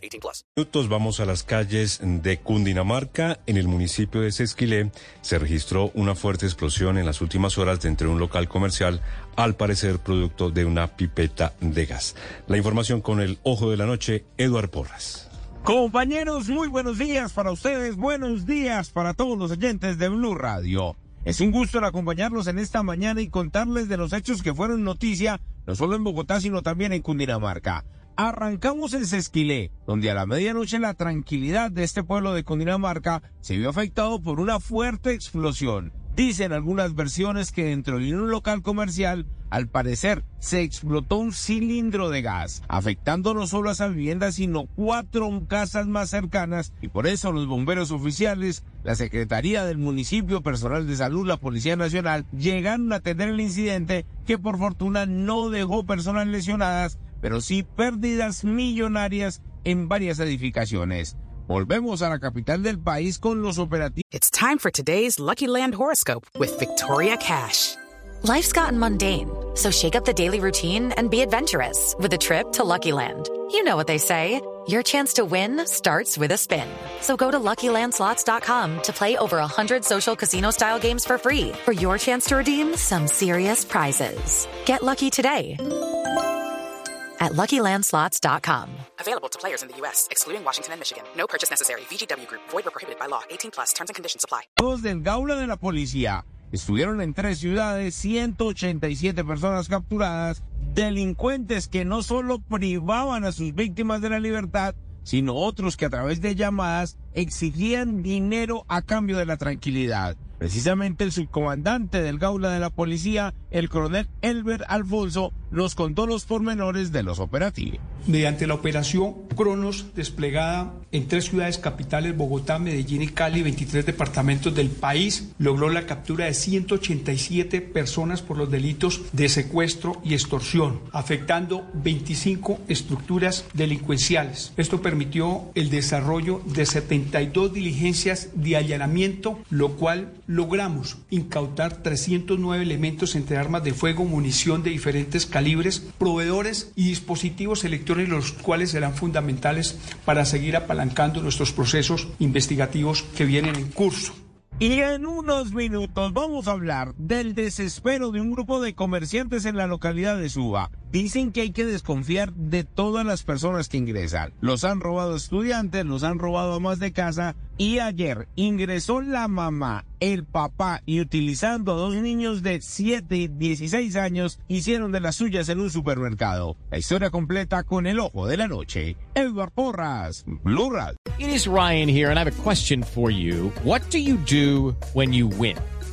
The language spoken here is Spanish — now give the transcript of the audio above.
18 plus. Minutos vamos a las calles de Cundinamarca. En el municipio de Sesquilé se registró una fuerte explosión en las últimas horas dentro de un local comercial, al parecer producto de una pipeta de gas. La información con el ojo de la noche, Eduard Porras. Compañeros, muy buenos días para ustedes, buenos días para todos los oyentes de Blue Radio. Es un gusto acompañarlos en esta mañana y contarles de los hechos que fueron noticia, no solo en Bogotá, sino también en Cundinamarca. Arrancamos en Sesquilé, donde a la medianoche la tranquilidad de este pueblo de Cundinamarca se vio afectado por una fuerte explosión. Dicen algunas versiones que dentro de un local comercial, al parecer, se explotó un cilindro de gas, afectando no solo a esa vivienda, sino cuatro casas más cercanas, y por eso los bomberos oficiales, la Secretaría del Municipio, Personal de Salud, la Policía Nacional, llegaron a atender el incidente que por fortuna no dejó personas lesionadas, pero sí pérdidas millonarias en varias edificaciones. Volvemos a la capital del país con los operativos. It's time for today's Lucky Land horoscope with Victoria Cash. Life's gotten mundane, so shake up the daily routine and be adventurous with a trip to Lucky Land. You know what they say. Your chance to win starts with a spin. So go to LuckyLandSlots.com to play over 100 social casino-style games for free for your chance to redeem some serious prizes. Get lucky today at LuckyLandSlots.com. Available to players in the U.S., excluding Washington and Michigan. No purchase necessary. VGW Group. Void or prohibited by law. 18 plus. Terms and conditions apply. del Gaula de la Policía. Estuvieron en tres ciudades, 187 personas capturadas, delincuentes que no solo privaban a sus víctimas de la libertad, sino otros que a través de llamadas exigían dinero a cambio de la tranquilidad. Precisamente el subcomandante del Gaula de la Policía, el coronel Elber Alfonso, nos contó los pormenores de los operativos. Mediante la operación Cronos, desplegada en tres ciudades capitales, Bogotá, Medellín y Cali, 23 departamentos del país, logró la captura de 187 personas por los delitos de secuestro y extorsión, afectando 25 estructuras delincuenciales. Esto permitió el desarrollo de 72 diligencias de allanamiento, lo cual logramos incautar 309 elementos entre armas de fuego, munición de diferentes calibres, proveedores y dispositivos electrónicos, los cuales serán fundamentales para seguir apalancando nuestros procesos investigativos que vienen en curso. Y en unos minutos vamos a hablar del desespero de un grupo de comerciantes en la localidad de Suba. Dicen que hay que desconfiar de todas las personas que ingresan. Los han robado estudiantes, los han robado más de casa y ayer ingresó la mamá, el papá y utilizando a dos niños de 7 y 16 años hicieron de las suyas en un supermercado. La historia completa con el ojo de la noche. Edward Porras, Blue. It is Ryan here, and I have a question for you. What do you do when you win?